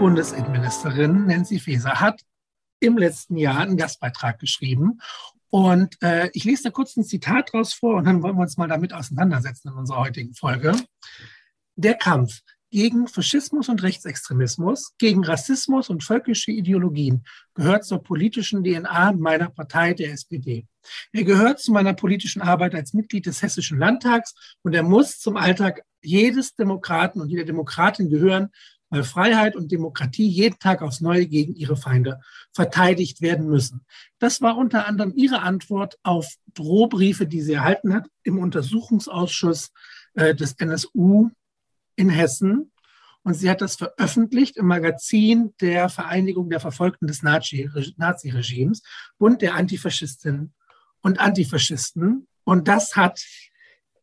Bundesinnenministerin Nancy Faeser hat im letzten Jahr einen Gastbeitrag geschrieben. Und äh, ich lese da kurz ein Zitat draus vor und dann wollen wir uns mal damit auseinandersetzen in unserer heutigen Folge. Der Kampf gegen Faschismus und Rechtsextremismus, gegen Rassismus und völkische Ideologien gehört zur politischen DNA meiner Partei, der SPD. Er gehört zu meiner politischen Arbeit als Mitglied des Hessischen Landtags und er muss zum Alltag jedes Demokraten und jeder Demokratin gehören, weil Freiheit und Demokratie jeden Tag aufs Neue gegen ihre Feinde verteidigt werden müssen. Das war unter anderem ihre Antwort auf Drohbriefe, die sie erhalten hat im Untersuchungsausschuss äh, des NSU in Hessen. Und sie hat das veröffentlicht im Magazin der Vereinigung der Verfolgten des Nazi-Regimes, Bund der Antifaschistinnen und Antifaschisten. Und das hat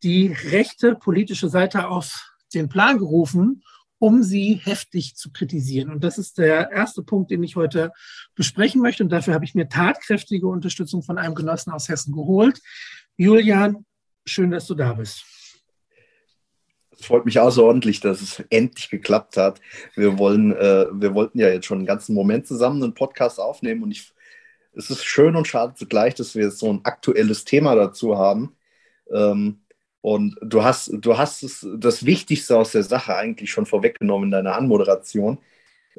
die rechte politische Seite auf den Plan gerufen um sie heftig zu kritisieren. Und das ist der erste Punkt, den ich heute besprechen möchte. Und dafür habe ich mir tatkräftige Unterstützung von einem Genossen aus Hessen geholt. Julian, schön, dass du da bist. Es freut mich außerordentlich, dass es endlich geklappt hat. Wir, wollen, äh, wir wollten ja jetzt schon einen ganzen Moment zusammen einen Podcast aufnehmen und ich, es ist schön und schade zugleich, dass wir jetzt so ein aktuelles Thema dazu haben. Ähm, und du hast, du hast es, das Wichtigste aus der Sache eigentlich schon vorweggenommen in deiner Anmoderation.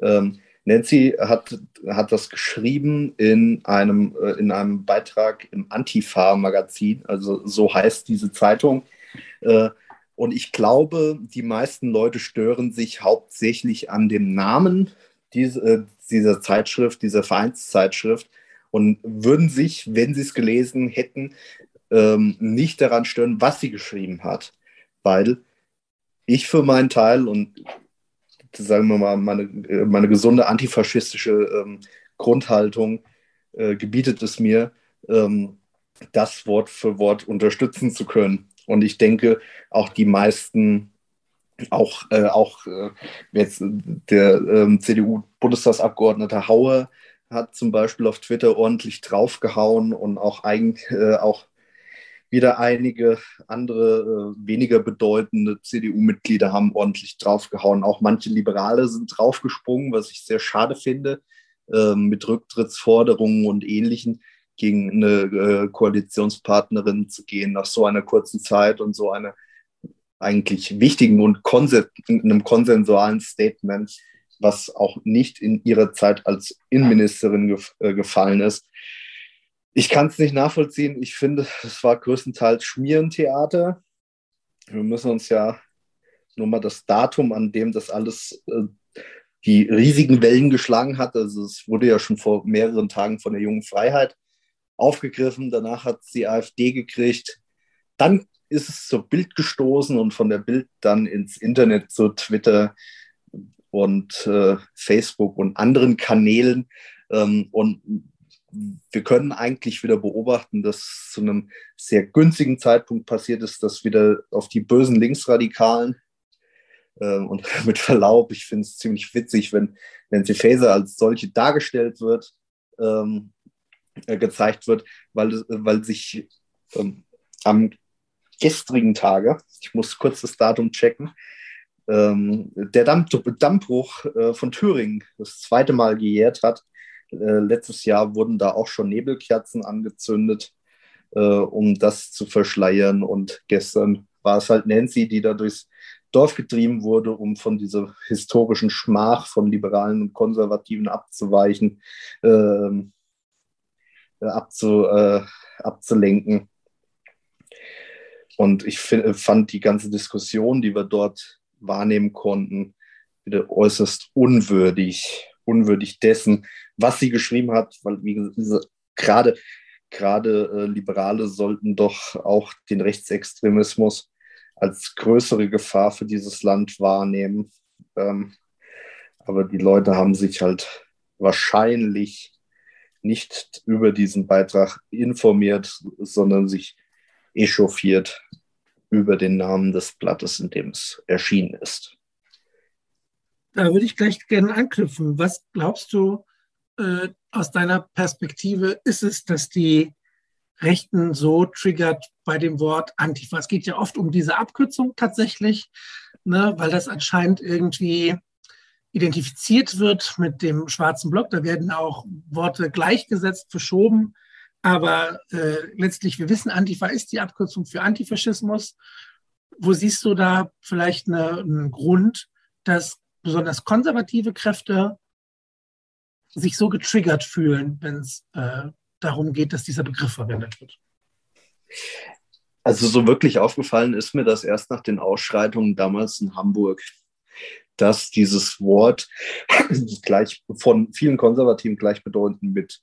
Ähm, Nancy hat, hat das geschrieben in einem, äh, in einem Beitrag im Antifa-Magazin, also so heißt diese Zeitung. Äh, und ich glaube, die meisten Leute stören sich hauptsächlich an dem Namen diese, äh, dieser Zeitschrift, dieser Vereinszeitschrift und würden sich, wenn sie es gelesen hätten, ähm, nicht daran stören, was sie geschrieben hat, weil ich für meinen Teil und sagen wir mal, meine, meine gesunde antifaschistische ähm, Grundhaltung äh, gebietet es mir, ähm, das Wort für Wort unterstützen zu können. Und ich denke, auch die meisten, auch, äh, auch äh, jetzt der ähm, CDU-Bundestagsabgeordnete Hauer hat zum Beispiel auf Twitter ordentlich draufgehauen und auch, eigen, äh, auch wieder einige andere äh, weniger bedeutende CDU-Mitglieder haben ordentlich draufgehauen. Auch manche Liberale sind draufgesprungen, was ich sehr schade finde, äh, mit Rücktrittsforderungen und Ähnlichem gegen eine äh, Koalitionspartnerin zu gehen nach so einer kurzen Zeit und so einer eigentlich wichtigen und konsen einem konsensualen Statement, was auch nicht in ihrer Zeit als Innenministerin gef äh, gefallen ist. Ich kann es nicht nachvollziehen. Ich finde, es war größtenteils Schmierentheater. Wir müssen uns ja nur mal das Datum, an dem das alles äh, die riesigen Wellen geschlagen hat. Also es wurde ja schon vor mehreren Tagen von der jungen Freiheit aufgegriffen. Danach hat es die AfD gekriegt. Dann ist es zur Bild gestoßen und von der Bild dann ins Internet, zu Twitter und äh, Facebook und anderen Kanälen. Ähm, und wir können eigentlich wieder beobachten, dass zu einem sehr günstigen Zeitpunkt passiert ist, dass wieder auf die bösen Linksradikalen äh, und mit Verlaub, ich finde es ziemlich witzig, wenn Nancy Faeser als solche dargestellt wird, ähm, äh, gezeigt wird, weil, weil sich ähm, am gestrigen Tage, ich muss kurz das Datum checken, ähm, der Damm, Dammbruch äh, von Thüringen das zweite Mal gejährt hat äh, letztes Jahr wurden da auch schon Nebelkerzen angezündet, äh, um das zu verschleiern. Und gestern war es halt Nancy, die da durchs Dorf getrieben wurde, um von dieser historischen Schmach von Liberalen und Konservativen abzuweichen, ähm, äh, abzu, äh, abzulenken. Und ich fand die ganze Diskussion, die wir dort wahrnehmen konnten, wieder äußerst unwürdig unwürdig dessen, was sie geschrieben hat, weil wie gesagt, gerade gerade äh, Liberale sollten doch auch den Rechtsextremismus als größere Gefahr für dieses Land wahrnehmen. Ähm, aber die Leute haben sich halt wahrscheinlich nicht über diesen Beitrag informiert, sondern sich echauffiert über den Namen des Blattes, in dem es erschienen ist. Da würde ich gleich gerne anknüpfen. Was glaubst du äh, aus deiner Perspektive ist es, dass die Rechten so triggert bei dem Wort Antifa? Es geht ja oft um diese Abkürzung tatsächlich, ne, weil das anscheinend irgendwie identifiziert wird mit dem schwarzen Block. Da werden auch Worte gleichgesetzt, verschoben. Aber äh, letztlich, wir wissen, Antifa ist die Abkürzung für Antifaschismus. Wo siehst du da vielleicht eine, einen Grund, dass besonders konservative Kräfte sich so getriggert fühlen, wenn es äh, darum geht, dass dieser Begriff verwendet wird? Also so wirklich aufgefallen ist mir das erst nach den Ausschreitungen damals in Hamburg, dass dieses Wort gleich von vielen Konservativen gleichbedeutend mit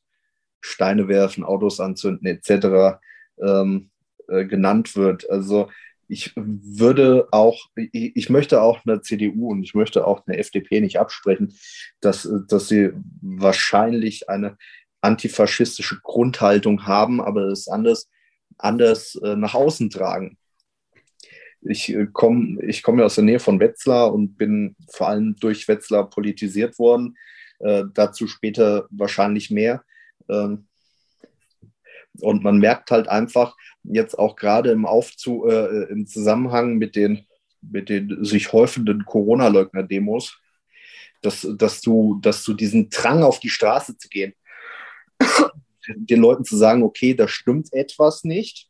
Steine werfen, Autos anzünden etc. Ähm, äh, genannt wird. Also ich würde auch, ich, möchte auch eine CDU und ich möchte auch eine FDP nicht absprechen, dass, dass sie wahrscheinlich eine antifaschistische Grundhaltung haben, aber es anders, anders äh, nach außen tragen. Ich äh, komme ich komm ja aus der Nähe von Wetzlar und bin vor allem durch Wetzlar politisiert worden. Äh, dazu später wahrscheinlich mehr. Ähm, und man merkt halt einfach jetzt auch gerade im Aufzug, äh, im Zusammenhang mit den, mit den sich häufenden Corona-Leugner-Demos, dass, dass, du, dass du diesen Drang auf die Straße zu gehen, den Leuten zu sagen, okay, da stimmt etwas nicht,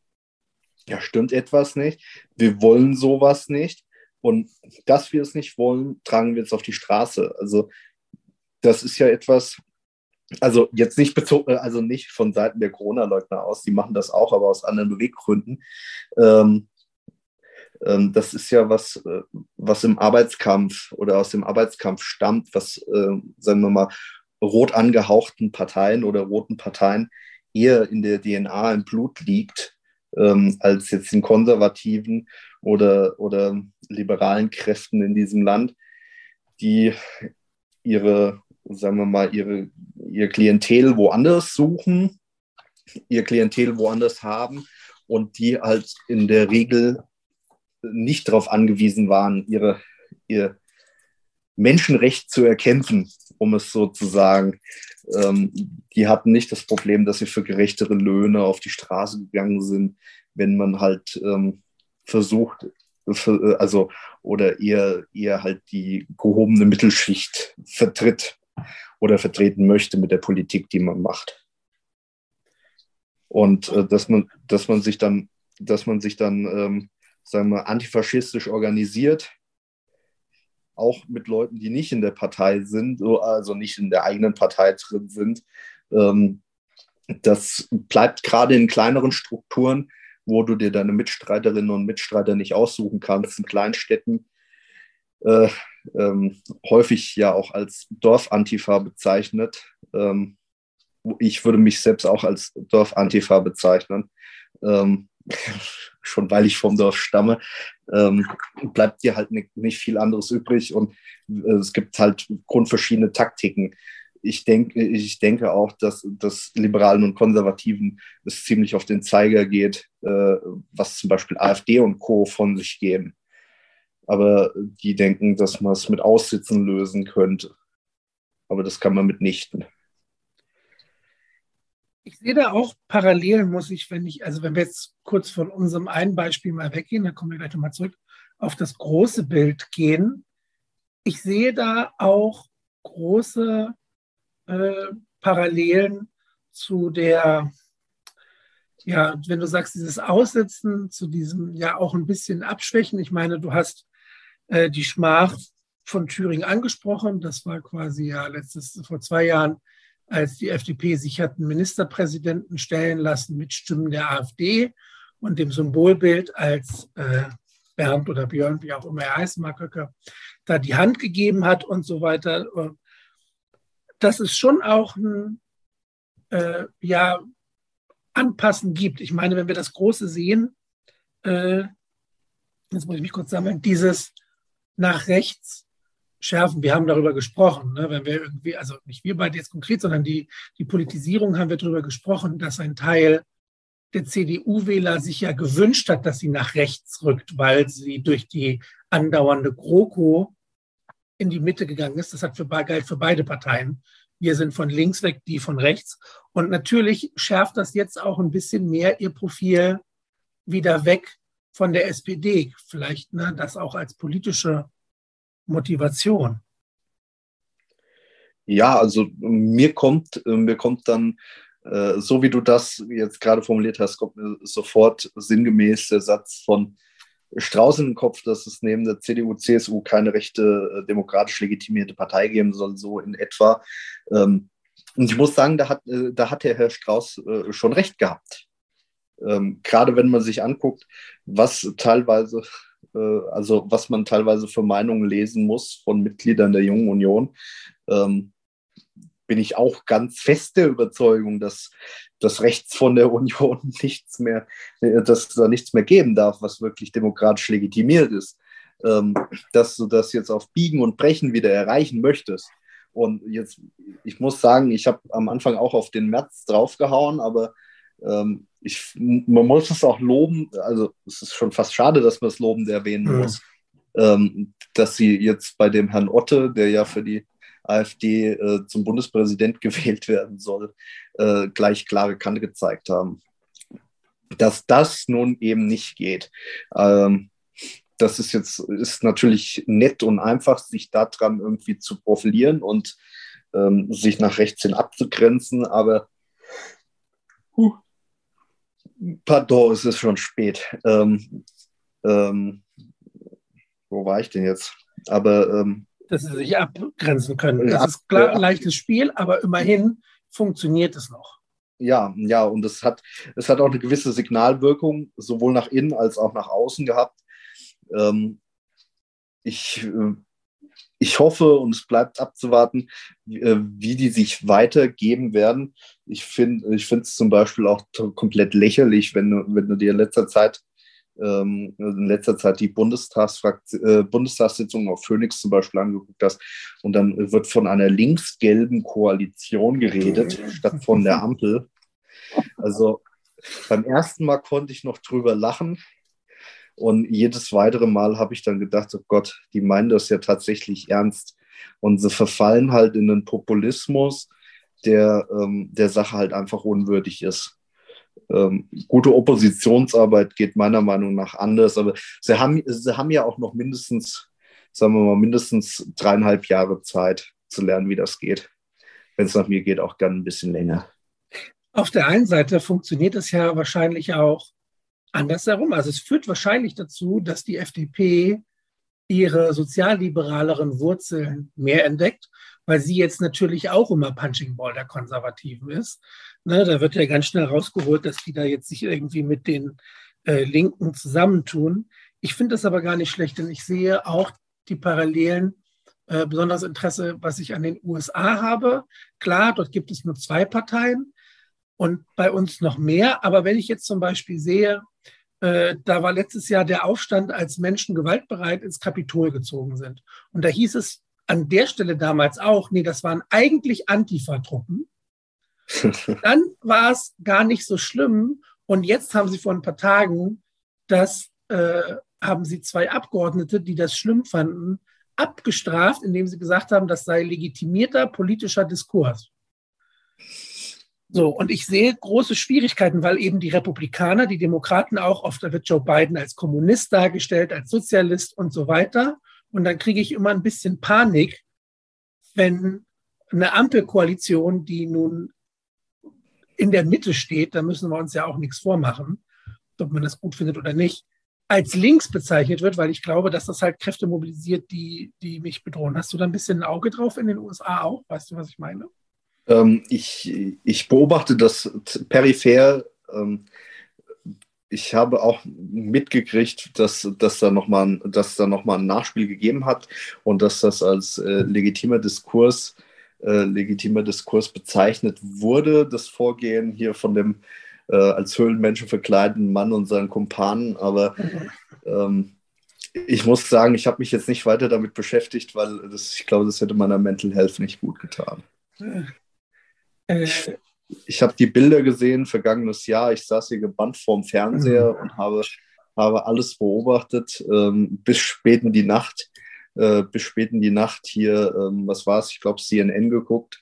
da stimmt etwas nicht, wir wollen sowas nicht und dass wir es nicht wollen, tragen wir jetzt auf die Straße. Also das ist ja etwas, also jetzt nicht bezogen, äh, also nicht von Seiten der Corona-Leugner aus, die machen das auch, aber aus anderen Beweggründen. Ähm, ähm, das ist ja was, äh, was im Arbeitskampf oder aus dem Arbeitskampf stammt, was, äh, sagen wir mal, rot angehauchten Parteien oder roten Parteien eher in der DNA im Blut liegt, ähm, als jetzt in konservativen oder, oder liberalen Kräften in diesem Land, die ihre sagen wir mal, ihre, ihr Klientel woanders suchen, ihr Klientel woanders haben und die halt in der Regel nicht darauf angewiesen waren, ihre, ihr Menschenrecht zu erkämpfen, um es so zu sagen. Ähm, die hatten nicht das Problem, dass sie für gerechtere Löhne auf die Straße gegangen sind, wenn man halt ähm, versucht, für, also oder eher, eher halt die gehobene Mittelschicht vertritt oder vertreten möchte mit der Politik, die man macht. Und äh, dass, man, dass man sich dann, dass man sich dann, ähm, sagen wir, antifaschistisch organisiert, auch mit Leuten, die nicht in der Partei sind, also nicht in der eigenen Partei drin sind. Ähm, das bleibt gerade in kleineren Strukturen, wo du dir deine Mitstreiterinnen und Mitstreiter nicht aussuchen kannst, in Kleinstädten, äh, ähm, häufig ja auch als Dorfantifa bezeichnet. Ähm, ich würde mich selbst auch als Dorfantifa bezeichnen. Ähm, schon weil ich vom Dorf stamme, ähm, bleibt dir halt nicht, nicht viel anderes übrig und äh, es gibt halt grundverschiedene Taktiken. Ich denke, ich denke auch, dass, dass Liberalen und Konservativen es ziemlich auf den Zeiger geht, äh, was zum Beispiel AfD und Co. von sich geben aber die denken, dass man es mit Aussitzen lösen könnte. Aber das kann man mitnichten. Ich sehe da auch Parallelen, muss ich, wenn ich, also wenn wir jetzt kurz von unserem einen Beispiel mal weggehen, dann kommen wir gleich nochmal zurück, auf das große Bild gehen. Ich sehe da auch große äh, Parallelen zu der, ja, wenn du sagst, dieses Aussitzen, zu diesem ja auch ein bisschen Abschwächen. Ich meine, du hast äh, die Schmach von Thüringen angesprochen. Das war quasi ja letztes, vor zwei Jahren, als die FDP sich hat einen Ministerpräsidenten stellen lassen mit Stimmen der AfD und dem Symbolbild als äh, Bernd oder Björn, wie auch immer er heißt, Mark Höcker, da die Hand gegeben hat und so weiter. Dass es schon auch ein äh, ja, Anpassen gibt. Ich meine, wenn wir das Große sehen, äh, jetzt muss ich mich kurz sammeln, dieses nach rechts schärfen. Wir haben darüber gesprochen, ne? wenn wir irgendwie, also nicht wir beide jetzt konkret, sondern die, die Politisierung haben wir darüber gesprochen, dass ein Teil der CDU-Wähler sich ja gewünscht hat, dass sie nach rechts rückt, weil sie durch die andauernde GroKo in die Mitte gegangen ist. Das hat für, galt für beide Parteien. Wir sind von links weg, die von rechts. Und natürlich schärft das jetzt auch ein bisschen mehr ihr Profil wieder weg von der SPD, vielleicht ne, das auch als politische Motivation. Ja, also mir kommt, mir kommt dann, äh, so wie du das jetzt gerade formuliert hast, kommt mir sofort sinngemäß der Satz von Strauß in den Kopf, dass es neben der CDU, CSU keine rechte, äh, demokratisch legitimierte Partei geben soll, so in etwa. Ähm, und ich muss sagen, da hat, äh, da hat der Herr Strauß schon recht gehabt. Ähm, gerade wenn man sich anguckt, was teilweise also was man teilweise für Meinungen lesen muss von Mitgliedern der Jungen Union, ähm, bin ich auch ganz fest der Überzeugung, dass das rechts von der Union nichts mehr, dass da nichts mehr geben darf, was wirklich demokratisch legitimiert ist. Ähm, dass du das jetzt auf Biegen und Brechen wieder erreichen möchtest. Und jetzt, ich muss sagen, ich habe am Anfang auch auf den März draufgehauen, aber ähm, ich, man muss es auch loben, also es ist schon fast schade, dass man es lobend erwähnen mhm. muss, ähm, dass sie jetzt bei dem Herrn Otte, der ja für die AfD äh, zum Bundespräsident gewählt werden soll, äh, gleich klare Kante gezeigt haben. Dass das nun eben nicht geht. Ähm, das ist jetzt ist natürlich nett und einfach, sich daran irgendwie zu profilieren und ähm, sich nach rechts hin abzugrenzen, aber pardon, es ist schon spät. Ähm, ähm, wo war ich denn jetzt? Aber ähm, dass sie sich abgrenzen können. Das ist klar ein leichtes Spiel, aber immerhin funktioniert es noch. Ja, ja, und es hat, es hat auch eine gewisse Signalwirkung, sowohl nach innen als auch nach außen gehabt. Ähm, ich, äh, ich hoffe, und es bleibt abzuwarten, wie, äh, die sich weitergeben werden. Ich finde ich es zum Beispiel auch komplett lächerlich, wenn du, wenn du dir in letzter Zeit ähm, in letzter Zeit die äh, Bundestagssitzung auf Phoenix zum Beispiel angeguckt hast. Und dann wird von einer links-gelben Koalition geredet, statt von der Ampel. Also beim ersten Mal konnte ich noch drüber lachen. Und jedes weitere Mal habe ich dann gedacht, oh Gott, die meinen das ja tatsächlich ernst. Und sie verfallen halt in einen Populismus, der ähm, der Sache halt einfach unwürdig ist ähm, gute Oppositionsarbeit geht meiner Meinung nach anders. Aber sie haben, sie haben ja auch noch mindestens, sagen wir mal, mindestens dreieinhalb Jahre Zeit zu lernen, wie das geht. Wenn es nach mir geht, auch gern ein bisschen länger. Auf der einen Seite funktioniert es ja wahrscheinlich auch andersherum. Also es führt wahrscheinlich dazu, dass die FDP ihre sozialliberaleren Wurzeln mehr entdeckt, weil sie jetzt natürlich auch immer Punching Ball der Konservativen ist. Ne, da wird ja ganz schnell rausgeholt, dass die da jetzt sich irgendwie mit den äh, Linken zusammentun. Ich finde das aber gar nicht schlecht, denn ich sehe auch die Parallelen, äh, besonders Interesse, was ich an den USA habe. Klar, dort gibt es nur zwei Parteien und bei uns noch mehr. Aber wenn ich jetzt zum Beispiel sehe, da war letztes Jahr der Aufstand, als Menschen gewaltbereit ins Kapitol gezogen sind. Und da hieß es an der Stelle damals auch, nee, das waren eigentlich Antifa-Truppen. Dann war es gar nicht so schlimm. Und jetzt haben sie vor ein paar Tagen, das äh, haben sie zwei Abgeordnete, die das schlimm fanden, abgestraft, indem sie gesagt haben, das sei legitimierter politischer Diskurs. So, und ich sehe große Schwierigkeiten, weil eben die Republikaner, die Demokraten auch, oft wird Joe Biden als Kommunist dargestellt, als Sozialist und so weiter. Und dann kriege ich immer ein bisschen Panik, wenn eine Ampelkoalition, die nun in der Mitte steht, da müssen wir uns ja auch nichts vormachen, ob man das gut findet oder nicht, als links bezeichnet wird, weil ich glaube, dass das halt Kräfte mobilisiert, die, die mich bedrohen. Hast du da ein bisschen ein Auge drauf in den USA auch? Weißt du, was ich meine? Ähm, ich, ich beobachte das peripher. Ähm, ich habe auch mitgekriegt, dass, dass da nochmal noch ein Nachspiel gegeben hat und dass das als äh, legitimer Diskurs äh, legitimer Diskurs bezeichnet wurde, das Vorgehen hier von dem äh, als Höhlenmenschen verkleideten Mann und seinen Kumpanen. Aber ähm, ich muss sagen, ich habe mich jetzt nicht weiter damit beschäftigt, weil das, ich glaube, das hätte meiner Mental Health nicht gut getan. Äh. Ich, ich habe die Bilder gesehen, vergangenes Jahr. Ich saß hier gebannt vorm Fernseher mhm. und habe, habe alles beobachtet ähm, bis spät in die Nacht. Äh, bis spät in die Nacht hier, ähm, was war es, ich glaube, CNN geguckt.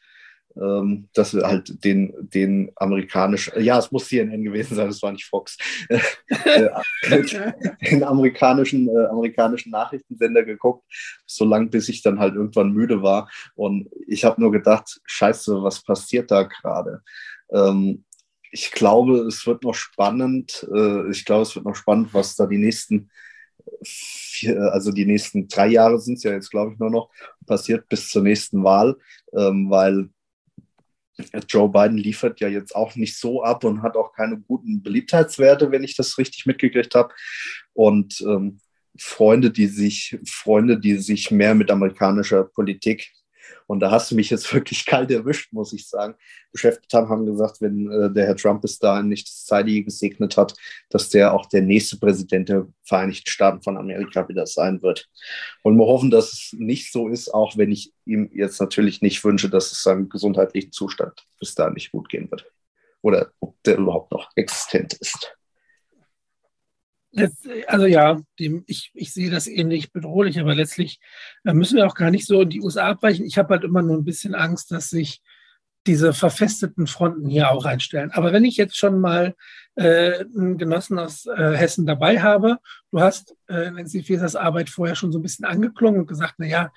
Ähm, dass wir halt den, den amerikanischen, ja, es muss CNN gewesen sein, es war nicht Fox, äh, den amerikanischen, äh, amerikanischen Nachrichtensender geguckt, so lange bis ich dann halt irgendwann müde war. Und ich habe nur gedacht, scheiße, was passiert da gerade? Ähm, ich glaube, es wird noch spannend. Äh, ich glaube, es wird noch spannend, was da die nächsten also die nächsten drei Jahre sind es ja jetzt, glaube ich, nur noch passiert bis zur nächsten Wahl, ähm, weil Joe Biden liefert ja jetzt auch nicht so ab und hat auch keine guten Beliebtheitswerte, wenn ich das richtig mitgekriegt habe. Und ähm, Freunde, die sich, Freunde, die sich mehr mit amerikanischer Politik und da hast du mich jetzt wirklich kalt erwischt, muss ich sagen. Beschäftigt haben, haben gesagt, wenn äh, der Herr Trump bis dahin nicht das Zeitige gesegnet hat, dass der auch der nächste Präsident der Vereinigten Staaten von Amerika wieder sein wird. Und wir hoffen, dass es nicht so ist, auch wenn ich ihm jetzt natürlich nicht wünsche, dass es seinem gesundheitlichen Zustand bis dahin nicht gut gehen wird. Oder ob der überhaupt noch existent ist. Also ja, ich, ich sehe das ähnlich bedrohlich, aber letztlich äh, müssen wir auch gar nicht so in die USA abweichen. Ich habe halt immer nur ein bisschen Angst, dass sich diese verfesteten Fronten hier auch einstellen. Aber wenn ich jetzt schon mal äh, einen Genossen aus äh, Hessen dabei habe, du hast äh, Nancy Fesers Arbeit vorher schon so ein bisschen angeklungen und gesagt, na ja,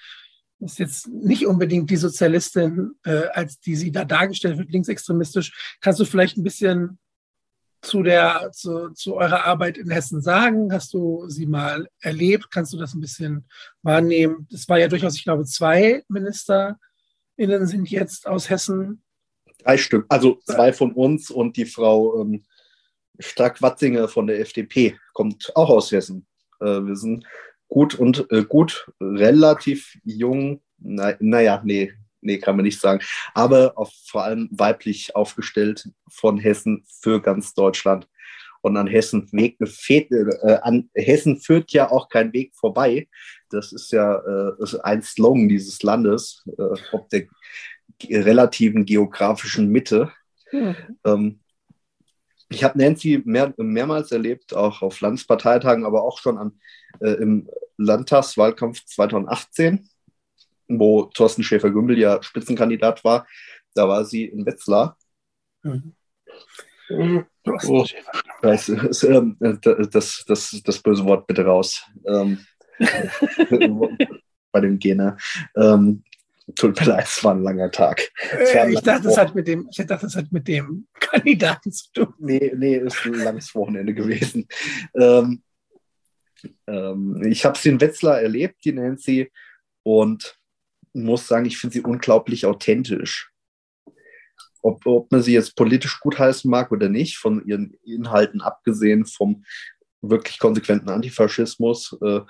das ist jetzt nicht unbedingt die Sozialistin, äh, als die sie da dargestellt wird, linksextremistisch. Kannst du vielleicht ein bisschen zu, der, zu, zu eurer Arbeit in Hessen sagen? Hast du sie mal erlebt? Kannst du das ein bisschen wahrnehmen? Es war ja durchaus, ich glaube, zwei MinisterInnen sind jetzt aus Hessen. Drei Stück, also zwei von uns und die Frau ähm, Stark-Watzinger von der FDP kommt auch aus Hessen. Äh, wir sind gut und äh, gut, relativ jung. Na, naja, nee, nee, kann man nicht sagen, aber auf, vor allem weiblich aufgestellt von Hessen für ganz Deutschland. Und an Hessen, Weg, äh, an Hessen führt ja auch kein Weg vorbei. Das ist ja äh, ist ein Slogan dieses Landes, äh, ob der relativen geografischen Mitte. Mhm. Ähm, ich habe Nancy mehr, mehrmals erlebt, auch auf Landesparteitagen, aber auch schon an, äh, im Landtagswahlkampf 2018 wo Thorsten Schäfer-Gümbel ja Spitzenkandidat war. Da war sie in Wetzlar. Mhm. Oh, das, ähm, das, das, das, böse Wort bitte raus. Ähm, bei dem Gene. Ähm, tut mir leid, es war ein langer Tag. Äh, ich, dachte, es hat mit dem, ich dachte, es hat mit dem Kandidaten zu tun. Nee, nee, ist ein langes Wochenende gewesen. Ähm, ähm, ich habe sie in Wetzlar erlebt, die Nancy, und muss sagen, ich finde sie unglaublich authentisch. Ob, ob man sie jetzt politisch gutheißen mag oder nicht, von ihren Inhalten abgesehen vom wirklich konsequenten Antifaschismus, äh,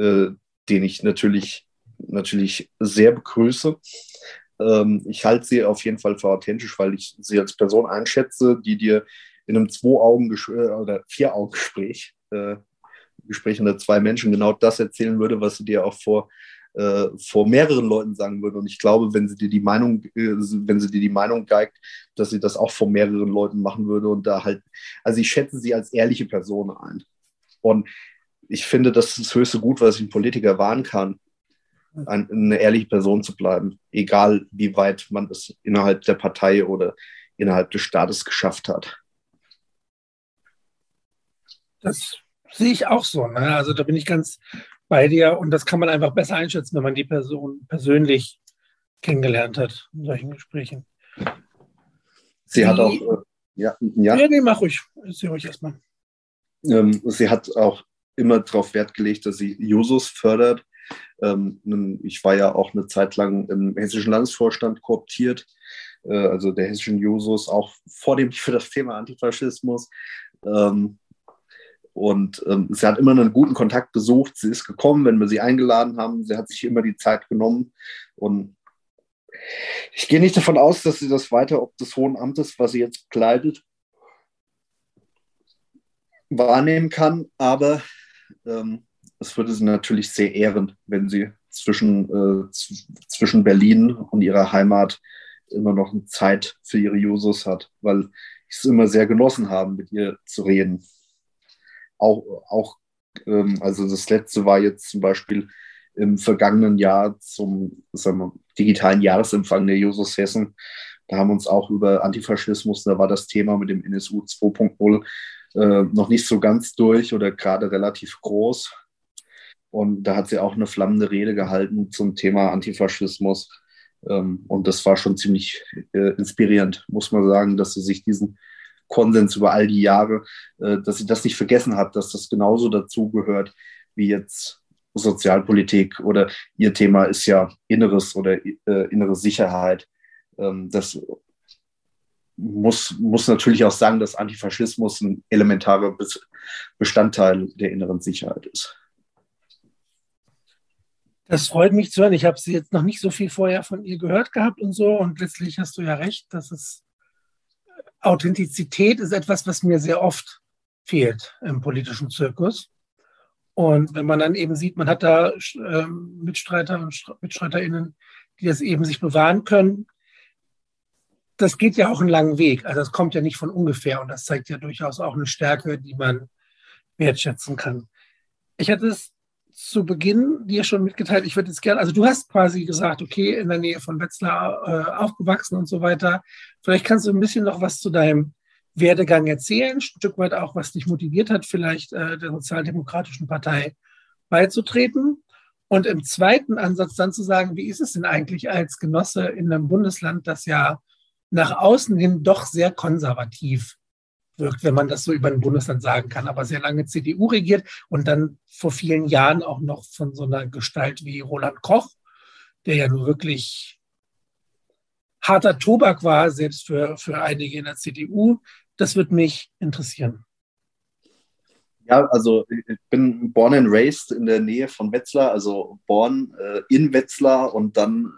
äh, den ich natürlich, natürlich sehr begrüße. Ähm, ich halte sie auf jeden Fall für authentisch, weil ich sie als Person einschätze, die dir in einem Zwei-Augen- äh, oder Vier-Augen-Gespräch, äh, Gespräch unter zwei Menschen genau das erzählen würde, was sie dir auch vor äh, vor mehreren Leuten sagen würde. Und ich glaube, wenn sie dir die Meinung, äh, wenn sie dir die Meinung geigt, dass sie das auch vor mehreren Leuten machen würde und da halt, also ich schätze sie als ehrliche Person ein. Und ich finde, das ist das höchste Gut, was ich ein Politiker wahren kann, ein, eine ehrliche Person zu bleiben, egal wie weit man es innerhalb der Partei oder innerhalb des Staates geschafft hat. Das sehe ich auch so. Ne? Also da bin ich ganz bei dir und das kann man einfach besser einschätzen, wenn man die Person persönlich kennengelernt hat in solchen Gesprächen. Sie die, hat auch, äh, ja, ja. Ja, nee, mach ruhig. Sie ruhig erstmal. Ähm, sie hat auch immer darauf Wert gelegt, dass sie Jusos fördert. Ähm, ich war ja auch eine Zeit lang im hessischen Landesvorstand kooptiert, äh, also der hessischen Jusos, auch vornehmlich für das Thema Antifaschismus. Ähm, und ähm, sie hat immer einen guten Kontakt gesucht. Sie ist gekommen, wenn wir sie eingeladen haben. Sie hat sich immer die Zeit genommen. Und ich gehe nicht davon aus, dass sie das weiter ob des Hohen Amtes, was sie jetzt kleidet, wahrnehmen kann. Aber ähm, es würde sie natürlich sehr ehren, wenn sie zwischen, äh, zwischen Berlin und ihrer Heimat immer noch Zeit für ihre Jusos hat, weil ich es immer sehr genossen habe, mit ihr zu reden auch, auch ähm, also das letzte war jetzt zum Beispiel im vergangenen Jahr zum wir, digitalen Jahresempfang der Jusos Hessen. Da haben wir uns auch über Antifaschismus, da war das Thema mit dem NSU 2.0 äh, noch nicht so ganz durch oder gerade relativ groß. Und da hat sie auch eine flammende Rede gehalten zum Thema Antifaschismus. Ähm, und das war schon ziemlich äh, inspirierend, muss man sagen, dass sie sich diesen Konsens über all die Jahre, äh, dass sie das nicht vergessen hat, dass das genauso dazugehört wie jetzt Sozialpolitik oder ihr Thema ist ja Inneres oder äh, innere Sicherheit. Ähm, das muss, muss natürlich auch sagen, dass Antifaschismus ein elementarer Bestandteil der inneren Sicherheit ist. Das freut mich zu hören. Ich habe sie jetzt noch nicht so viel vorher von ihr gehört gehabt und so. Und letztlich hast du ja recht, dass es Authentizität ist etwas, was mir sehr oft fehlt im politischen Zirkus. Und wenn man dann eben sieht, man hat da äh, Mitstreiter und MitstreiterInnen, die das eben sich bewahren können, das geht ja auch einen langen Weg. Also das kommt ja nicht von ungefähr und das zeigt ja durchaus auch eine Stärke, die man wertschätzen kann. Ich hatte es zu Beginn dir schon mitgeteilt, ich würde jetzt gerne, also du hast quasi gesagt, okay, in der Nähe von Wetzlar äh, aufgewachsen und so weiter. Vielleicht kannst du ein bisschen noch was zu deinem Werdegang erzählen, ein Stück weit auch, was dich motiviert hat, vielleicht äh, der Sozialdemokratischen Partei beizutreten. Und im zweiten Ansatz dann zu sagen, wie ist es denn eigentlich als Genosse in einem Bundesland, das ja nach außen hin doch sehr konservativ wirkt, wenn man das so über ein Bundesland sagen kann, aber sehr lange CDU regiert und dann vor vielen Jahren auch noch von so einer Gestalt wie Roland Koch, der ja nun wirklich harter Tobak war, selbst für, für einige in der CDU. Das wird mich interessieren. Ja, also ich bin born and raised in der Nähe von Wetzlar, also born äh, in Wetzlar und dann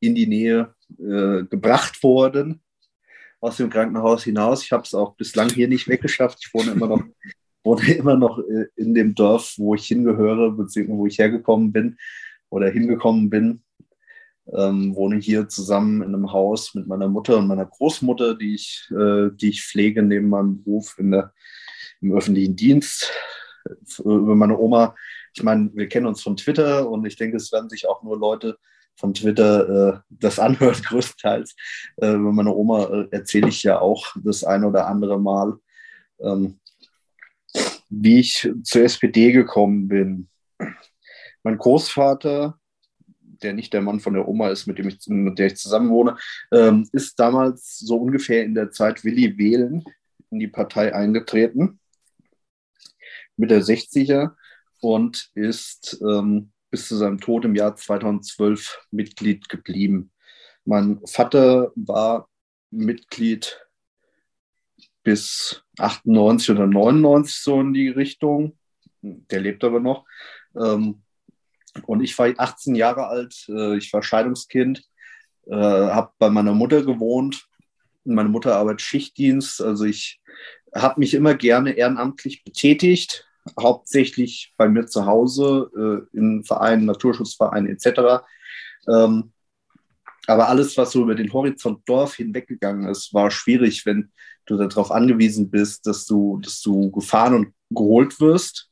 in die Nähe äh, gebracht worden aus dem Krankenhaus hinaus. Ich habe es auch bislang hier nicht weggeschafft. Ich wohne immer noch, wohne immer noch äh, in dem Dorf, wo ich hingehöre, beziehungsweise wo ich hergekommen bin oder hingekommen bin. Ähm, wohne hier zusammen in einem Haus mit meiner Mutter und meiner Großmutter, die ich, äh, die ich pflege neben meinem Beruf in der, im öffentlichen Dienst. Über meine Oma, ich meine, wir kennen uns von Twitter und ich denke, es werden sich auch nur Leute von Twitter äh, das anhört, größtenteils. Äh, meine Oma äh, erzähle ich ja auch das ein oder andere Mal, ähm, wie ich zur SPD gekommen bin. Mein Großvater, der nicht der Mann von der Oma ist, mit, dem ich, mit der ich zusammen wohne, ähm, ist damals so ungefähr in der Zeit Willi Wählen in die Partei eingetreten, mit der 60er und ist ähm, bis zu seinem Tod im Jahr 2012 Mitglied geblieben. Mein Vater war Mitglied bis 98 oder 99 so in die Richtung. Der lebt aber noch. Ähm, und ich war 18 Jahre alt, äh, ich war Scheidungskind, äh, habe bei meiner Mutter gewohnt. Meine Mutter arbeitet Schichtdienst, also ich habe mich immer gerne ehrenamtlich betätigt, hauptsächlich bei mir zu Hause äh, in Vereinen, Naturschutzvereinen etc. Ähm, aber alles, was so über den Horizont Dorf hinweggegangen ist, war schwierig, wenn du darauf angewiesen bist, dass du, dass du gefahren und geholt wirst,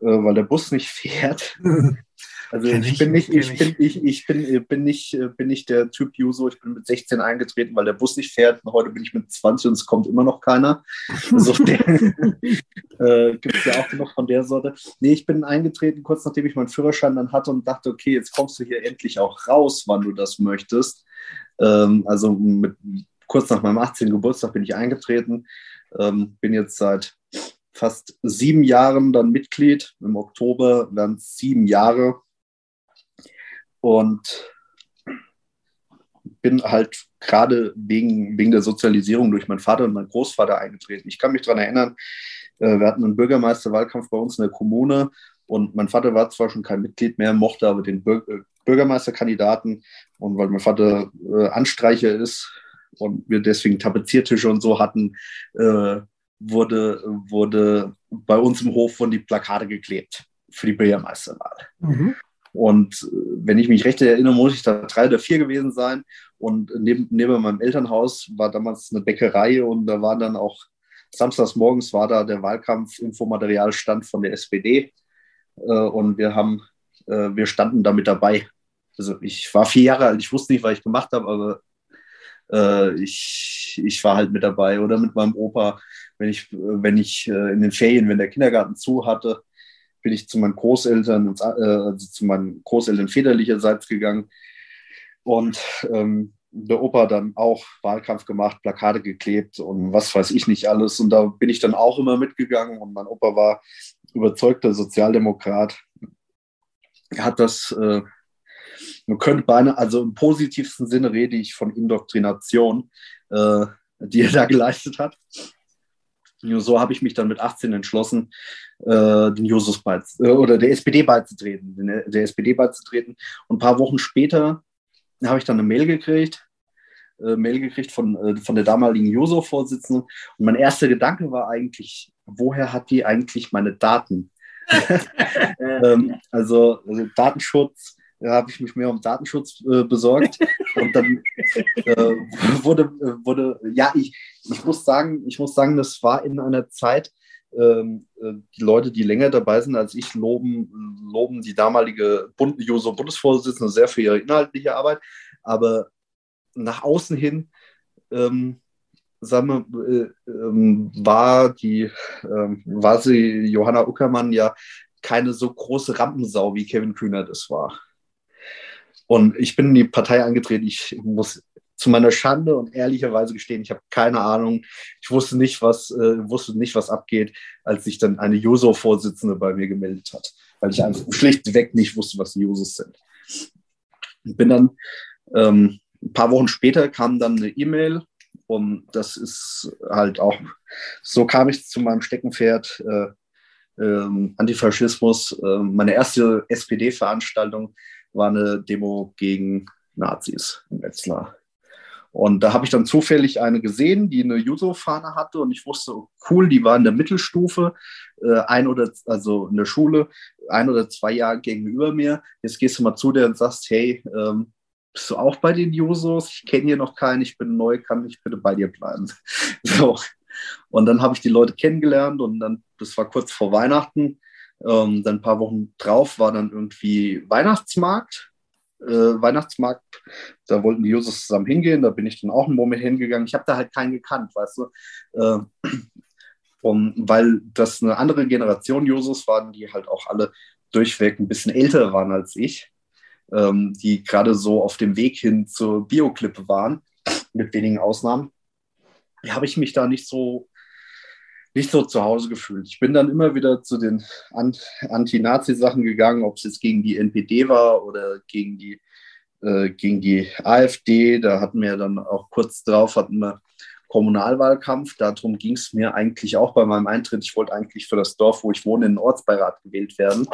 äh, weil der Bus nicht fährt. Also ich, ich, bin nicht, ich bin, ich, ich bin, bin nicht, äh, bin nicht der Typ Juso, ich bin mit 16 eingetreten, weil der Bus nicht fährt. Und heute bin ich mit 20 und es kommt immer noch keiner. Also äh, gibt es ja auch noch von der Sorte. Nee, ich bin eingetreten, kurz nachdem ich meinen Führerschein dann hatte und dachte, okay, jetzt kommst du hier endlich auch raus, wann du das möchtest. Ähm, also mit, kurz nach meinem 18. Geburtstag bin ich eingetreten, ähm, bin jetzt seit fast sieben Jahren dann Mitglied. Im Oktober werden es sieben Jahre und bin halt gerade wegen, wegen der Sozialisierung durch meinen Vater und meinen Großvater eingetreten. Ich kann mich daran erinnern, äh, wir hatten einen Bürgermeisterwahlkampf bei uns in der Kommune und mein Vater war zwar schon kein Mitglied mehr, mochte aber den äh, Bürgermeisterkandidaten und weil mein Vater äh, Anstreicher ist und wir deswegen Tapeziertische und so hatten, wurde, wurde bei uns im Hof von die Plakate geklebt für die Bürgermeisterwahl. Mhm. Und äh, wenn ich mich recht erinnere, muss ich da drei oder vier gewesen sein. Und neben, neben meinem Elternhaus war damals eine Bäckerei und da war dann auch samstags morgens war da der Wahlkampf Infomaterialstand von der SPD. Äh, und wir haben äh, wir standen damit dabei. Also ich war vier Jahre alt, ich wusste nicht, was ich gemacht habe, aber ich, ich war halt mit dabei. Oder mit meinem Opa, wenn ich, wenn ich in den Ferien, wenn der Kindergarten zu hatte, bin ich zu meinen Großeltern, äh, also zu meinen Großeltern väterlicherseits gegangen. Und ähm, der Opa dann auch Wahlkampf gemacht, Plakate geklebt und was weiß ich nicht alles. Und da bin ich dann auch immer mitgegangen. Und mein Opa war überzeugter Sozialdemokrat. Er hat das, äh, man könnte beinahe, also im positivsten Sinne rede ich von Indoktrination, äh, die er da geleistet hat. So habe ich mich dann mit 18 entschlossen, äh, den Jusos beiz äh, oder der SPD beizutreten, der SPD beizutreten. Und ein paar Wochen später habe ich dann eine Mail gekriegt, äh, Mail gekriegt von, äh, von der damaligen Juso-Vorsitzenden. Und mein erster Gedanke war eigentlich, woher hat die eigentlich meine Daten? ähm, also, also, Datenschutz, da habe ich mich mehr um Datenschutz äh, besorgt. Und dann äh, wurde, wurde, ja, ich, ich muss sagen, ich muss sagen, das war in einer Zeit, ähm, äh, die Leute, die länger dabei sind als ich, loben, loben die damalige Bund Juso-Bundesvorsitzende sehr für ihre inhaltliche Arbeit. Aber nach außen hin ähm, sagen wir, äh, ähm, war die ähm, war sie Johanna Uckermann ja keine so große Rampensau wie Kevin Kühner das war. Und ich bin in die Partei angetreten. Ich muss zu meiner Schande und ehrlicherweise gestehen, ich habe keine Ahnung. Ich wusste nicht, was äh, wusste nicht, was abgeht, als sich dann eine Juso-Vorsitzende bei mir gemeldet hat, weil ich einfach schlichtweg nicht wusste, was die Jusos sind. Ich bin dann ähm, ein paar Wochen später kam dann eine E-Mail und das ist halt auch, so kam ich zu meinem Steckenpferd äh, äh, Antifaschismus. Äh, meine erste SPD-Veranstaltung war eine Demo gegen Nazis in Wetzlar. Und da habe ich dann zufällig eine gesehen, die eine Juso-Fahne hatte und ich wusste, cool, die war in der Mittelstufe, äh, ein oder also in der Schule, ein oder zwei Jahre gegenüber mir. Jetzt gehst du mal zu der und sagst, hey, ähm, bist du auch bei den Jusos? Ich kenne hier noch keinen, ich bin neu, kann ich bitte bei dir bleiben? So. Und dann habe ich die Leute kennengelernt und dann, das war kurz vor Weihnachten. Ähm, dann ein paar Wochen drauf war dann irgendwie Weihnachtsmarkt. Äh, Weihnachtsmarkt, da wollten die Jusos zusammen hingehen, da bin ich dann auch einen Moment hingegangen. Ich habe da halt keinen gekannt, weißt du. Äh, um, weil das eine andere Generation Jusos waren, die halt auch alle durchweg ein bisschen älter waren als ich ähm, die gerade so auf dem Weg hin zur Bioklippe waren, mit wenigen Ausnahmen, habe ich mich da nicht so nicht so zu Hause gefühlt. Ich bin dann immer wieder zu den Anti-Nazi-Sachen gegangen, ob es jetzt gegen die NPD war oder gegen die, äh, gegen die AfD. Da hatten wir dann auch kurz drauf, hatten wir Kommunalwahlkampf. Darum ging es mir eigentlich auch bei meinem Eintritt. Ich wollte eigentlich für das Dorf, wo ich wohne, in den Ortsbeirat gewählt werden.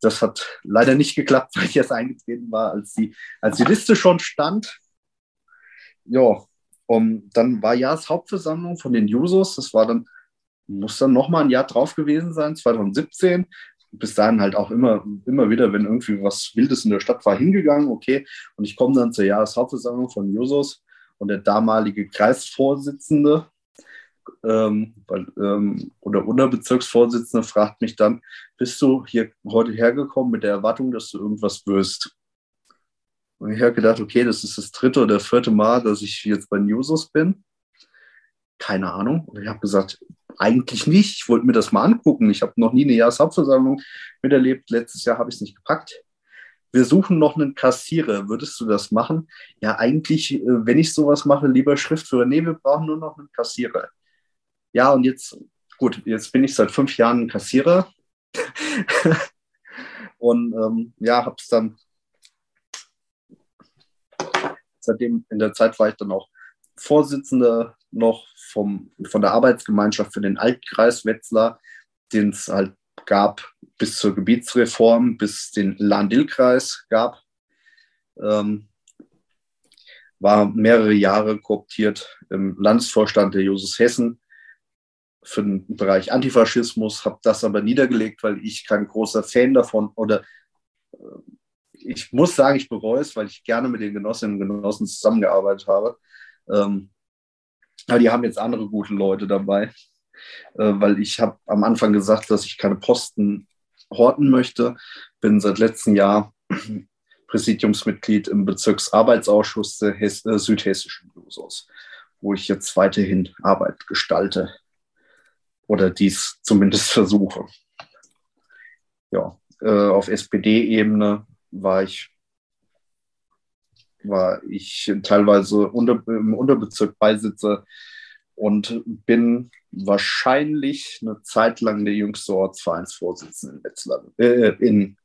Das hat leider nicht geklappt, weil ich erst eingetreten war, als die, als die Liste schon stand. Ja, um, dann war Jahreshauptversammlung von den Jusos. Das war dann, muss dann nochmal ein Jahr drauf gewesen sein, 2017. Bis dahin halt auch immer, immer wieder, wenn irgendwie was Wildes in der Stadt war, hingegangen, okay. Und ich komme dann zur Jahreshauptversammlung von Jusos und der damalige Kreisvorsitzende ähm, ähm, oder Unterbezirksvorsitzende fragt mich dann, bist du hier heute hergekommen mit der Erwartung, dass du irgendwas wirst? Und ich habe gedacht, okay, das ist das dritte oder vierte Mal, dass ich jetzt bei Newsos bin. Keine Ahnung. Und ich habe gesagt, eigentlich nicht. Ich wollte mir das mal angucken. Ich habe noch nie eine Jahreshauptversammlung miterlebt. Letztes Jahr habe ich es nicht gepackt. Wir suchen noch einen Kassierer. Würdest du das machen? Ja, eigentlich, äh, wenn ich sowas mache, lieber Schriftführer. Nee, wir brauchen nur noch einen Kassierer. Ja, und jetzt, gut, jetzt bin ich seit fünf Jahren Kassierer. und ähm, ja, habe es dann seitdem in der Zeit war ich dann auch Vorsitzender noch vom, von der Arbeitsgemeinschaft für den Altkreis Wetzlar, den es halt gab bis zur Gebietsreform, bis den Lahn-Dill-Kreis gab. Ähm, war mehrere Jahre kooptiert im Landesvorstand der Jusos Hessen für den Bereich Antifaschismus, habe das aber niedergelegt, weil ich kein großer Fan davon oder äh, ich muss sagen, ich bereue es, weil ich gerne mit den Genossinnen und Genossen zusammengearbeitet habe. Ähm, aber die haben jetzt andere gute Leute dabei, äh, weil ich habe am Anfang gesagt, dass ich keine Posten horten möchte. Bin seit letztem Jahr Präsidiumsmitglied im Bezirksarbeitsausschuss der Hess äh, südhessischen Jusos, wo ich jetzt weiterhin Arbeit gestalte oder dies zumindest versuche. Ja, äh, auf SPD-Ebene war ich war ich teilweise unter, im Unterbezirk Beisitzer und bin wahrscheinlich eine Zeit lang der jüngste Ortsvereinsvorsitzende in, Wetzlar, äh, in,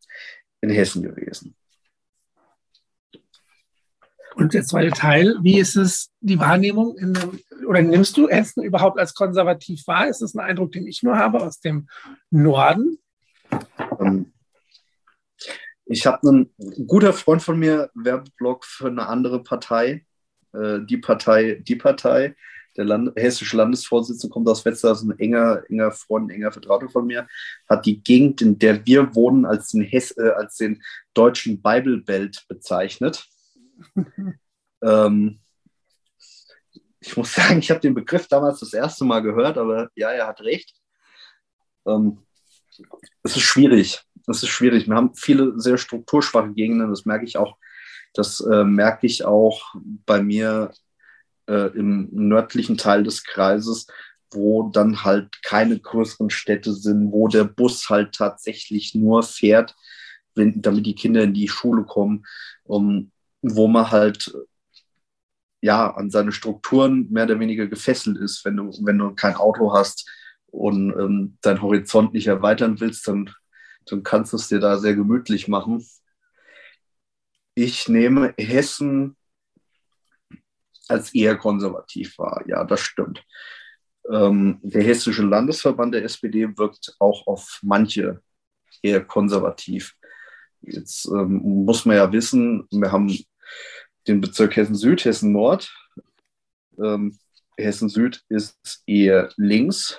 in Hessen gewesen. Und der zweite Teil, wie ist es die Wahrnehmung in dem, oder nimmst du Hessen überhaupt als konservativ wahr? Ist das ein Eindruck, den ich nur habe aus dem Norden? Ähm, ich habe einen guter Freund von mir, Werbeblock für eine andere Partei, äh, die Partei, die Partei. Der Land hessische Landesvorsitzende kommt aus Wetzlar, ist ein enger, enger Freund, enger Vertrauter von mir, hat die Gegend, in der wir wohnen, als den, Hess äh, als den deutschen Bible Belt bezeichnet. ähm, ich muss sagen, ich habe den Begriff damals das erste Mal gehört, aber ja, er hat recht. Ähm, es ist schwierig. Es ist schwierig. Wir haben viele sehr strukturschwache Gegenden. Das merke ich auch. Das äh, merke ich auch bei mir äh, im nördlichen Teil des Kreises, wo dann halt keine größeren Städte sind, wo der Bus halt tatsächlich nur fährt, wenn, damit die Kinder in die Schule kommen. Um, wo man halt ja an seine Strukturen mehr oder weniger gefesselt ist. Wenn du, wenn du kein Auto hast und ähm, dein Horizont nicht erweitern willst, dann, dann kannst du es dir da sehr gemütlich machen. Ich nehme Hessen als eher konservativ wahr. Ja, das stimmt. Ähm, der Hessische Landesverband der SPD wirkt auch auf manche eher konservativ. Jetzt ähm, muss man ja wissen, wir haben den Bezirk Hessen-Süd, Hessen-Nord. Ähm, Hessen-Süd ist eher links.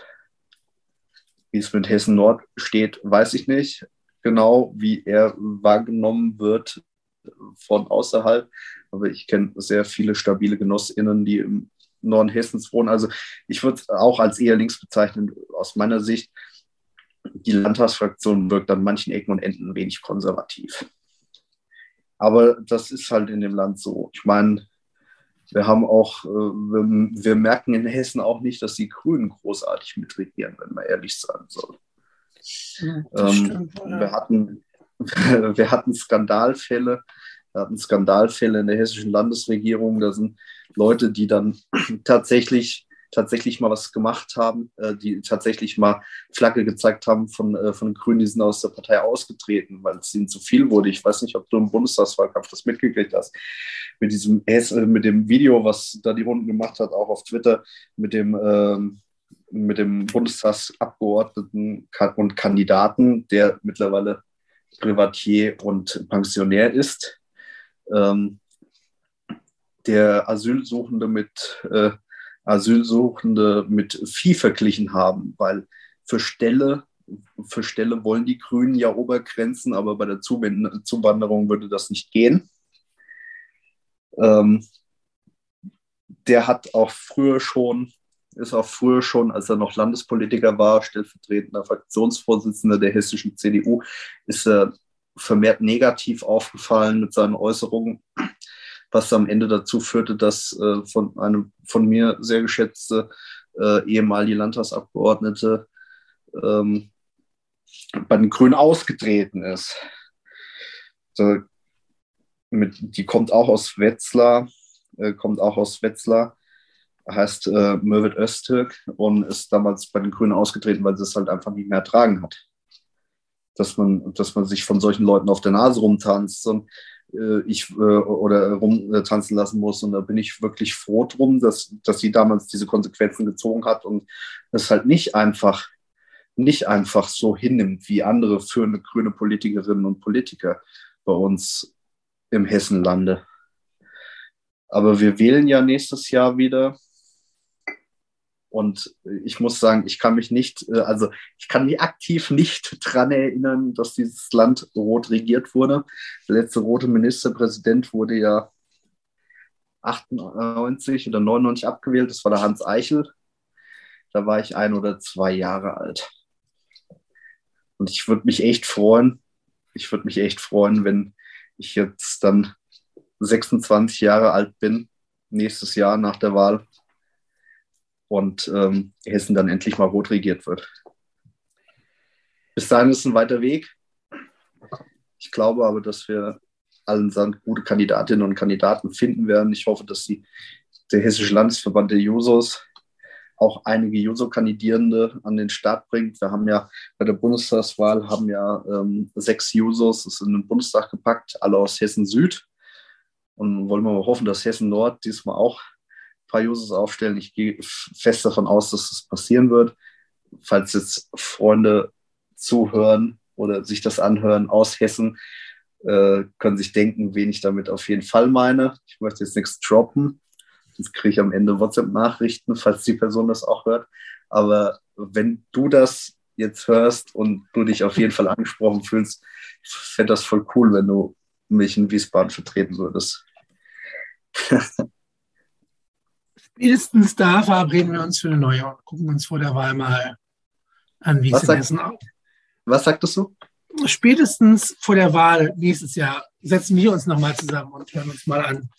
Wie es mit Hessen-Nord steht, weiß ich nicht genau, wie er wahrgenommen wird von außerhalb. Aber ich kenne sehr viele stabile GenossInnen, die im Norden Hessens wohnen. Also ich würde es auch als eher links bezeichnen, aus meiner Sicht. Die Landtagsfraktion wirkt an manchen Ecken und Enden wenig konservativ. Aber das ist halt in dem Land so. Ich meine, wir haben auch, äh, wir, merken in Hessen auch nicht, dass die Grünen großartig mitregieren, wenn man ehrlich sein soll. Ja, ähm, stimmt, wir, hatten, wir hatten Skandalfälle, wir hatten Skandalfälle in der hessischen Landesregierung. Da sind Leute, die dann tatsächlich tatsächlich mal was gemacht haben, äh, die tatsächlich mal Flagge gezeigt haben von, äh, von den Grünen, die sind aus der Partei ausgetreten, weil es ihnen zu viel wurde. Ich weiß nicht, ob du im Bundestagswahlkampf das mitgekriegt hast. Mit diesem äh, mit dem Video, was da die Runden gemacht hat, auch auf Twitter, mit dem, ähm, mit dem Bundestagsabgeordneten und Kandidaten, der mittlerweile Privatier und Pensionär ist. Ähm, der Asylsuchende mit äh, Asylsuchende mit Vieh verglichen haben, weil für Ställe, für Ställe wollen die Grünen ja Obergrenzen, aber bei der Zuwanderung würde das nicht gehen. Ähm, der hat auch früher schon, ist auch früher schon, als er noch Landespolitiker war, stellvertretender Fraktionsvorsitzender der hessischen CDU, ist er vermehrt negativ aufgefallen mit seinen Äußerungen was am Ende dazu führte, dass äh, von einem von mir sehr geschätzte äh, ehemalige Landtagsabgeordnete ähm, bei den Grünen ausgetreten ist. So, mit, die kommt auch aus Wetzlar, äh, kommt auch aus Wetzlar, heißt äh, Mervet Öztürk und ist damals bei den Grünen ausgetreten, weil sie es halt einfach nicht mehr ertragen hat. Dass man, dass man sich von solchen Leuten auf der Nase rumtanzt. Und ich äh, oder rumtanzen lassen muss. Und da bin ich wirklich froh drum, dass, dass sie damals diese Konsequenzen gezogen hat und es halt nicht einfach, nicht einfach so hinnimmt wie andere führende grüne Politikerinnen und Politiker bei uns im Hessenlande. Aber wir wählen ja nächstes Jahr wieder und ich muss sagen, ich kann mich nicht, äh, also ich kann mich aktiv nicht daran erinnern, dass dieses Land rot regiert wurde. Der letzte rote Ministerpräsident wurde ja 98 oder 99 abgewählt. Das war der Hans Eichel. Da war ich ein oder zwei Jahre alt. Und ich würde mich echt freuen, ich würde mich echt freuen, wenn ich jetzt dann 26 Jahre alt bin, nächstes Jahr nach der Wahl und ähm, Hessen dann endlich mal rot regiert wird. Bis dahin ist ein weiter Weg. Ich glaube aber, dass wir allen gute Kandidatinnen und Kandidaten finden werden. Ich hoffe, dass die, der Hessische Landesverband der Jusos auch einige Juso-Kandidierende an den Start bringt. Wir haben ja bei der Bundestagswahl haben ja ähm, sechs Jusos in den Bundestag gepackt, alle aus Hessen Süd. Und wollen wir mal hoffen, dass Hessen Nord diesmal auch paar Jusos aufstellen. Ich gehe fest davon aus, dass das passieren wird. Falls jetzt Freunde zuhören oder sich das anhören aus Hessen, äh, können sich denken, wen ich damit auf jeden Fall meine. Ich möchte jetzt nichts droppen. Sonst kriege ich am Ende WhatsApp-Nachrichten, falls die Person das auch hört. Aber wenn du das jetzt hörst und du dich auf jeden Fall angesprochen fühlst, fände das voll cool, wenn du mich in Wiesbaden vertreten würdest. Spätestens da verabreden wir uns für eine neue und gucken uns vor der Wahl mal an, wie es in Hessen aussieht. Was sagtest du? Spätestens vor der Wahl nächstes Jahr setzen wir uns nochmal zusammen und hören uns mal an,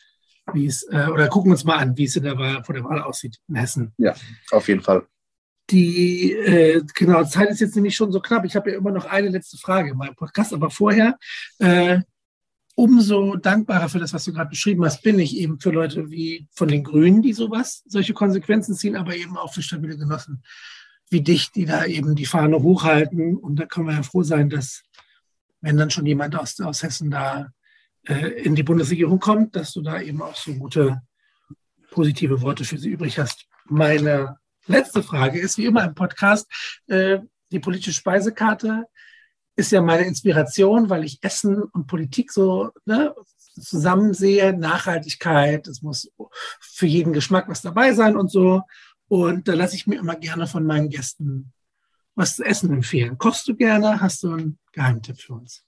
wie es, äh, oder gucken uns mal an, wie es in der Wahl, vor der Wahl aussieht in Hessen. Ja, auf jeden Fall. Die äh, genau, Zeit ist jetzt nämlich schon so knapp. Ich habe ja immer noch eine letzte Frage in meinem Podcast, aber vorher, äh, umso dankbarer für das, was du gerade beschrieben hast, bin ich eben für Leute wie von den Grünen, die sowas, solche Konsequenzen ziehen, aber eben auch für stabile Genossen wie dich, die da eben die Fahne hochhalten. Und da können wir ja froh sein, dass, wenn dann schon jemand aus, aus Hessen da äh, in die Bundesregierung kommt, dass du da eben auch so gute, positive Worte für sie übrig hast. Meine letzte Frage ist, wie immer im Podcast, äh, die politische Speisekarte ist ja meine Inspiration, weil ich Essen und Politik so ne, zusammen sehe. Nachhaltigkeit, es muss für jeden Geschmack was dabei sein und so. Und da lasse ich mir immer gerne von meinen Gästen was zu essen empfehlen. Kochst du gerne? Hast du einen Geheimtipp für uns?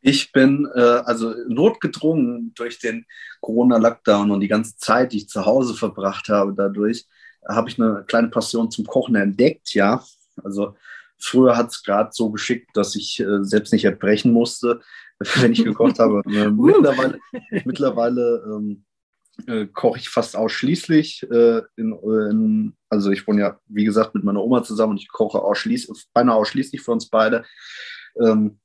Ich bin äh, also notgedrungen durch den Corona-Lockdown und die ganze Zeit, die ich zu Hause verbracht habe, dadurch habe ich eine kleine Passion zum Kochen entdeckt, ja. Also früher hat es gerade so geschickt, dass ich äh, selbst nicht erbrechen musste, wenn ich gekocht habe. Äh, mittlerweile mittlerweile ähm, äh, koche ich fast ausschließlich. Äh, in, in, also ich wohne ja, wie gesagt, mit meiner Oma zusammen und ich koche ausschließlich, beinahe ausschließlich für uns beide. Ähm,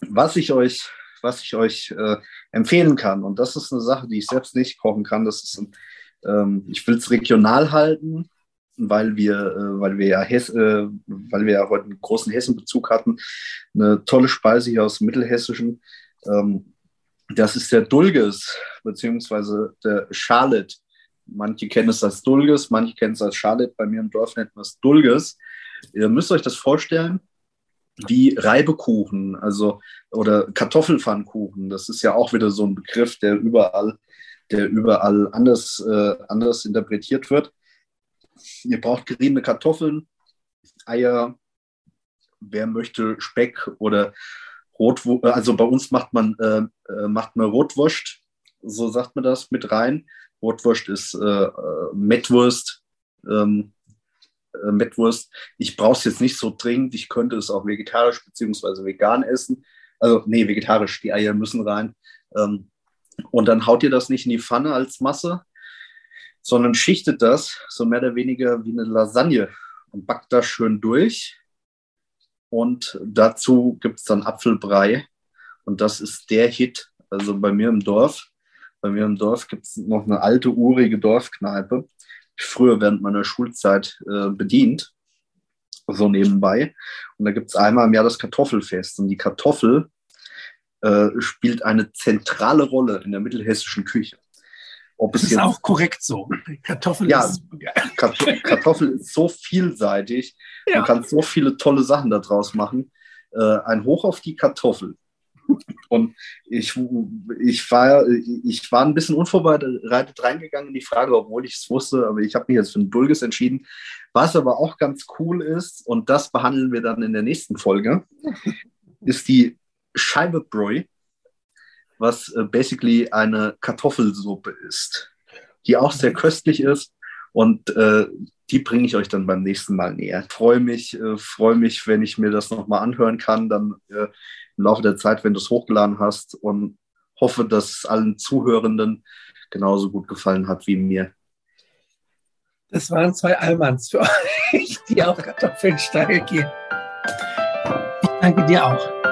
was ich euch, was ich euch äh, empfehlen kann, und das ist eine Sache, die ich selbst nicht kochen kann, das ist, ein, ähm, ich will es regional halten, weil wir, äh, weil wir ja Hess, äh, weil wir ja heute einen großen Hessenbezug hatten, eine tolle Speise hier aus dem Mittelhessischen. Ähm, das ist der Dulges, beziehungsweise der Charlotte. Manche kennen es als Dulges, manche kennen es als Charlotte. Bei mir im Dorf nennt man es Dulges. Ihr müsst euch das vorstellen wie Reibekuchen, also oder Kartoffelpfannkuchen. Das ist ja auch wieder so ein Begriff, der überall, der überall anders, äh, anders interpretiert wird. Ihr braucht geriebene Kartoffeln, Eier, wer möchte Speck oder Rotwurst, also bei uns macht man, äh, äh, macht man Rotwurst, so sagt man das, mit rein. Rotwurst ist äh, äh Mettwurst, ähm, äh, Mettwurst. Ich brauche es jetzt nicht so dringend, ich könnte es auch vegetarisch bzw. vegan essen. Also, nee, vegetarisch, die Eier müssen rein. Ähm, und dann haut ihr das nicht in die Pfanne als Masse, sondern schichtet das so mehr oder weniger wie eine Lasagne und backt das schön durch und dazu gibt es dann Apfelbrei. Und das ist der Hit. Also bei mir im Dorf. Bei mir im Dorf gibt es noch eine alte, urige Dorfkneipe. Früher während meiner Schulzeit äh, bedient. So nebenbei. Und da gibt es einmal im Jahr das Kartoffelfest. Und die Kartoffel äh, spielt eine zentrale Rolle in der mittelhessischen Küche. Ob das ist auch korrekt so. Kartoffel ja, ist. Kartoffel ist so vielseitig. Ja. Man kann so viele tolle Sachen daraus machen. Äh, ein Hoch auf die Kartoffel. Und ich, ich, war, ich war ein bisschen unvorbereitet reingegangen in die Frage, obwohl ich es wusste, aber ich habe mich jetzt für ein Dulges entschieden. Was aber auch ganz cool ist, und das behandeln wir dann in der nächsten Folge, ist die Scheibe Bräu was äh, basically eine Kartoffelsuppe ist, die auch sehr köstlich ist Und äh, die bringe ich euch dann beim nächsten Mal näher. Freue mich, äh, freue mich, wenn ich mir das nochmal anhören kann, dann äh, im Laufe der Zeit, wenn du es hochgeladen hast und hoffe, dass es allen Zuhörenden genauso gut gefallen hat wie mir. Das waren zwei Allmanns für euch, die auf Kartoffeln steil gehen. Ich danke dir auch.